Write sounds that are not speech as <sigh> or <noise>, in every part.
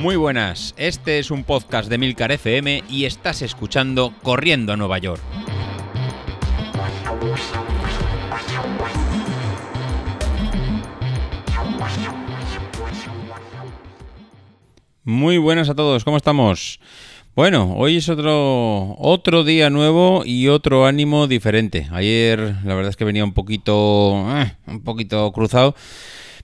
Muy buenas, este es un podcast de Milcar FM y estás escuchando Corriendo a Nueva York. Muy buenas a todos, ¿cómo estamos? Bueno, hoy es otro, otro día nuevo y otro ánimo diferente. Ayer la verdad es que venía un poquito, eh, un poquito cruzado,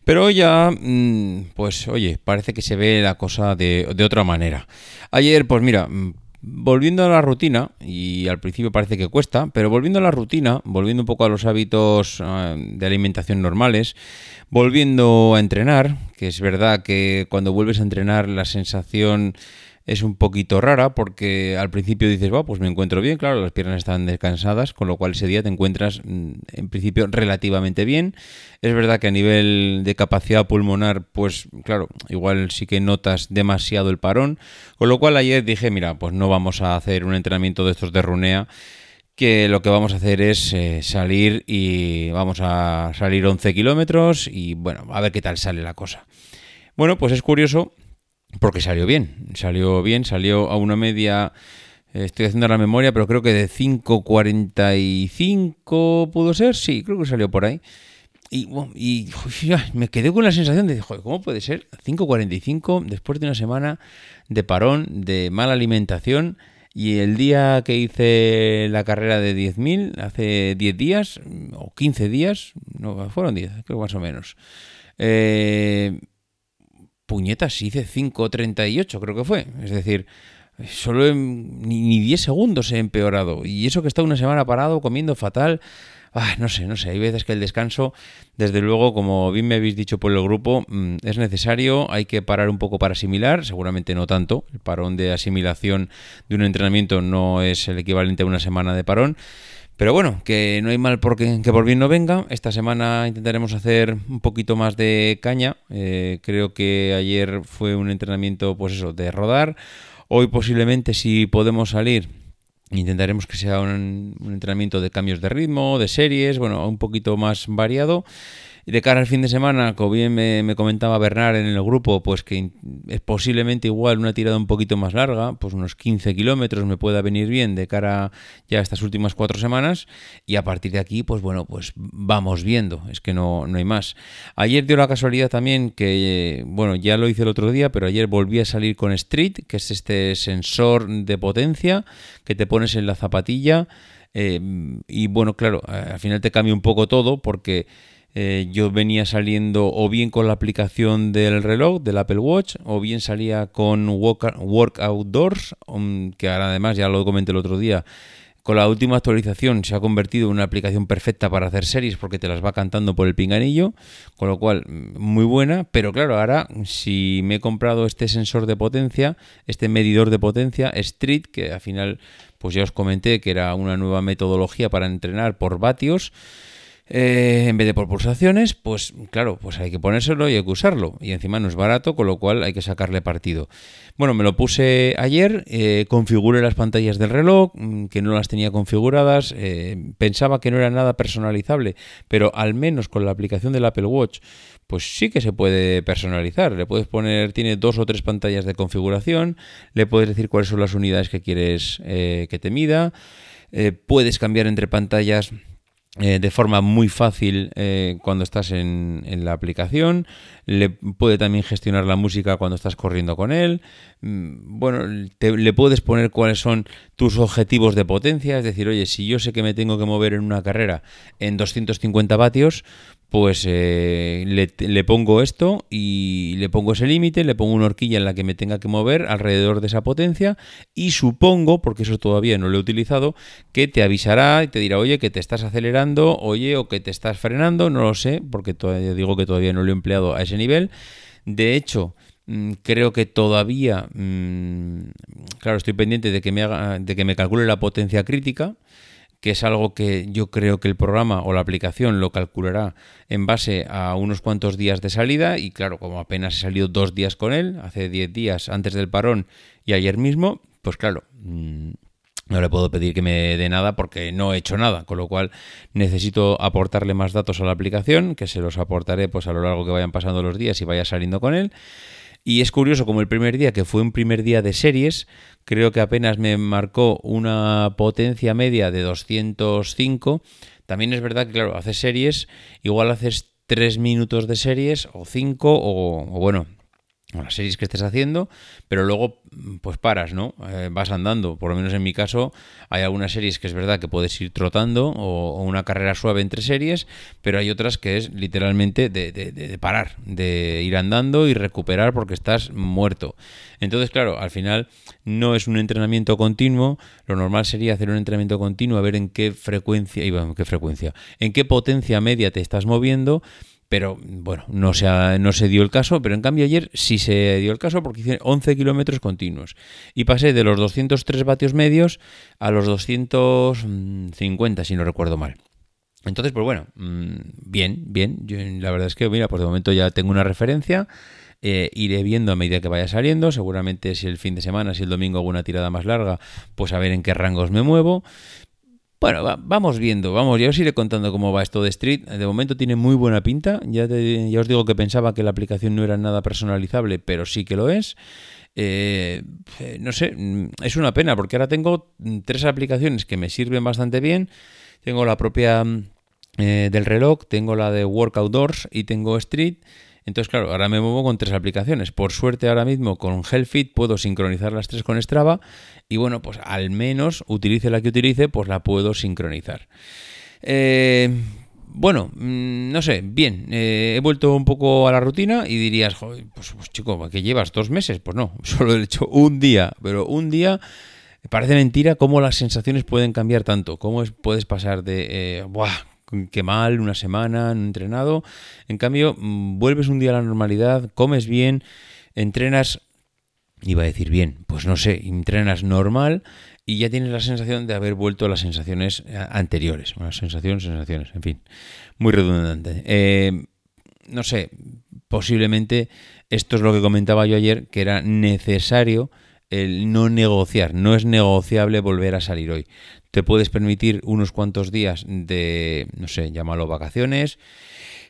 pero ya, mm, pues oye, parece que se ve la cosa de, de otra manera. Ayer, pues mira, mm, volviendo a la rutina, y al principio parece que cuesta, pero volviendo a la rutina, volviendo un poco a los hábitos eh, de alimentación normales, volviendo a entrenar, que es verdad que cuando vuelves a entrenar la sensación es un poquito rara porque al principio dices, va, pues me encuentro bien, claro, las piernas están descansadas, con lo cual ese día te encuentras mm, en principio relativamente bien. Es verdad que a nivel de capacidad pulmonar, pues claro, igual sí que notas demasiado el parón, con lo cual ayer dije, mira, pues no vamos a hacer un entrenamiento de estos de runea que lo que vamos a hacer es eh, salir y vamos a salir 11 kilómetros y bueno, a ver qué tal sale la cosa. Bueno, pues es curioso porque salió bien, salió bien, salió a una media, eh, estoy haciendo la memoria, pero creo que de 5.45 pudo ser, sí, creo que salió por ahí. Y, y me quedé con la sensación de, joder, ¿cómo puede ser? 5.45 después de una semana de parón, de mala alimentación. Y el día que hice la carrera de 10.000, hace 10 días, o 15 días, no, fueron 10, creo más o menos. Eh, puñetas, hice 5.38 creo que fue. Es decir, solo ni, 10 segundos he empeorado. Y eso que está una semana parado, comiendo fatal. Ah, no sé, no sé. Hay veces que el descanso, desde luego, como bien me habéis dicho por el grupo, mm, es necesario. Hay que parar un poco para asimilar. Seguramente no tanto. El parón de asimilación de un entrenamiento no es el equivalente a una semana de parón. Pero bueno, que no hay mal porque, que por bien no venga. Esta semana intentaremos hacer un poquito más de caña. Eh, creo que ayer fue un entrenamiento, pues eso, de rodar. Hoy posiblemente si podemos salir, intentaremos que sea un, un entrenamiento de cambios de ritmo, de series, bueno, un poquito más variado. Y de cara al fin de semana, como bien me, comentaba Bernard en el grupo, pues que es posiblemente igual una tirada un poquito más larga, pues unos 15 kilómetros me pueda venir bien de cara ya a estas últimas cuatro semanas. Y a partir de aquí, pues bueno, pues vamos viendo, es que no, no hay más. Ayer dio la casualidad también que, bueno, ya lo hice el otro día, pero ayer volví a salir con Street, que es este sensor de potencia que te pones en la zapatilla. Eh, y bueno, claro, al final te cambia un poco todo porque eh, yo venía saliendo o bien con la aplicación del reloj, del Apple Watch, o bien salía con Work, Outdoors, um, que ahora además ya lo comenté el otro día, con la última actualización se ha convertido en una aplicación perfecta para hacer series porque te las va cantando por el pinganillo, con lo cual muy buena, pero claro, ahora si me he comprado este sensor de potencia, este medidor de potencia, Street, que al final pues ya os comenté que era una nueva metodología para entrenar por vatios, eh, en vez de por pulsaciones, pues claro, pues hay que ponérselo y hay que usarlo. Y encima no es barato, con lo cual hay que sacarle partido. Bueno, me lo puse ayer, eh, configuré las pantallas del reloj, mm, que no las tenía configuradas, eh, pensaba que no era nada personalizable, pero al menos con la aplicación del Apple Watch, pues sí que se puede personalizar. Le puedes poner, tiene dos o tres pantallas de configuración, le puedes decir cuáles son las unidades que quieres que te mida, puedes cambiar entre pantallas eh, de forma muy fácil eh, cuando estás en, la aplicación. Le puede también gestionar la música cuando estás corriendo con él. Mm, bueno, le puedes poner cuáles son tus objetivos de potencia. Es decir, oye, si yo sé que me tengo que mover en una carrera en 250 vatios, pues eh, le, pongo esto y le pongo ese límite, le pongo una horquilla en la que me tenga que mover alrededor de esa potencia y supongo, porque eso todavía no lo he utilizado, que te avisará y te dirá, oye, que te estás acelerando, oye, o que te estás frenando, no lo sé, porque todavía digo que todavía no lo he empleado a ese nivel. De hecho, mm, creo que todavía, mm, claro, estoy pendiente de que me haga, de que me calcule la potencia crítica que es algo que yo creo que el programa o la aplicación lo calculará en base a unos cuantos días de salida y claro, como apenas he salido dos días con él, hace 10 días antes del parón y ayer mismo, pues claro, mm, no le puedo pedir que me dé nada porque no he hecho nada, con lo cual necesito aportarle más datos a la aplicación, que se los aportaré pues a lo largo que vayan pasando los días y vaya saliendo con él. Y es curioso como el primer día, que fue un primer día de series, creo que apenas me marcó una potencia media de 205. También es verdad que, claro, haces series, igual haces 3 minutos de series o 5 o, o bueno, las series que estés haciendo, pero luego pues paras, ¿no? Eh, vas andando. Por lo menos en mi caso hay algunas series que es verdad que puedes ir trotando o, una carrera suave entre series, pero hay otras que es literalmente de, parar, de ir andando y recuperar porque estás muerto. Entonces, claro, al final no es un entrenamiento continuo. Lo normal sería hacer un entrenamiento continuo, a ver en qué frecuencia, en qué frecuencia, en qué potencia media te estás moviendo pero bueno, no se, no se dio el caso, pero en cambio ayer sí se dio el caso porque hice 11 kilómetros continuos y pasé de los 203 vatios medios a los 250, si no recuerdo mal. Entonces, pues bueno, mm, bien, bien. Yo, la verdad es que, mira, pues de momento ya tengo una referencia. Eh, iré viendo a medida que vaya saliendo. Seguramente si el fin de semana, si el domingo hago una tirada más larga, pues a ver en qué rangos me muevo. Bueno, vamos viendo, vamos, ya os iré contando cómo va esto de Street. De momento tiene muy buena pinta. Ya, ya os digo que pensaba que la aplicación no era nada personalizable, pero sí que lo es. Eh, no sé, es una pena porque ahora tengo tres aplicaciones que me sirven bastante bien. Tengo la propia eh, del reloj, tengo la de Work Outdoors y tengo Street. Entonces, claro, ahora me muevo con tres aplicaciones. Por suerte, ahora mismo con Hellfit puedo sincronizar las tres con Strava y bueno, pues al menos utilice la que utilice, pues la puedo sincronizar. Eh, bueno, mm, no sé, bien, eh, he vuelto un poco a la rutina y dirías, pues, pues chico, ¿qué llevas? ¿Dos meses? Pues no, <laughs> solo he hecho un día, pero un día parece mentira cómo las sensaciones pueden cambiar tanto, cómo puedes pasar de, eh, ¡buah! Qué mal, una semana, no entrenado. En cambio, mm, vuelves un día a la normalidad, comes bien, entrenas, iba a decir bien, pues no sé, entrenas normal y ya tienes la sensación de haber vuelto a las sensaciones eh, anteriores. Bueno, sensaciones, sensaciones, en fin, muy redundante. Eh, no sé, posiblemente esto es lo que comentaba yo ayer, que era necesario el no negociar. No es negociable volver a salir hoy. Te puedes permitir unos cuantos días de, no sé, llámalo vacaciones,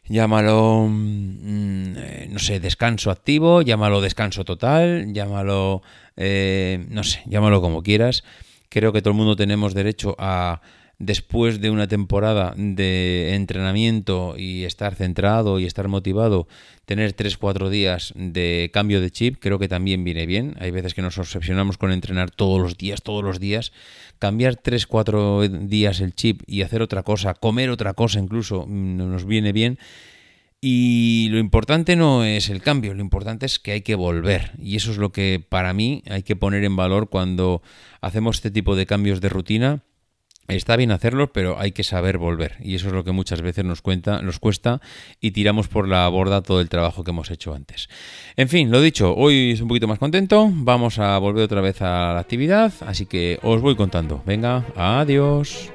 llámalo, mm, eh, no sé, descanso activo, llámalo descanso total, llámalo, eh, no sé, llámalo como quieras. Creo que todo el mundo tenemos derecho a después de una temporada de entrenamiento y estar centrado y estar motivado, tener 3-4 días de cambio de chip, creo que también viene bien. Hay veces que nos obsesionamos con entrenar todos los días, todos los días. Cambiar 3-4 días el chip y hacer otra cosa, comer otra cosa incluso, mm, nos viene bien. Y lo importante no es el cambio, lo importante es que hay que volver. Y eso es lo que para mí hay que poner en valor cuando hacemos este tipo de cambios de rutina Está bien hacerlo, pero hay que saber volver. Y eso es lo que muchas veces nos, cuenta, nos cuesta y tiramos por la borda todo el trabajo que hemos hecho antes. En fin, lo dicho, hoy es un poquito más contento. Vamos a volver otra vez a la actividad, así que os voy contando. Venga, adiós.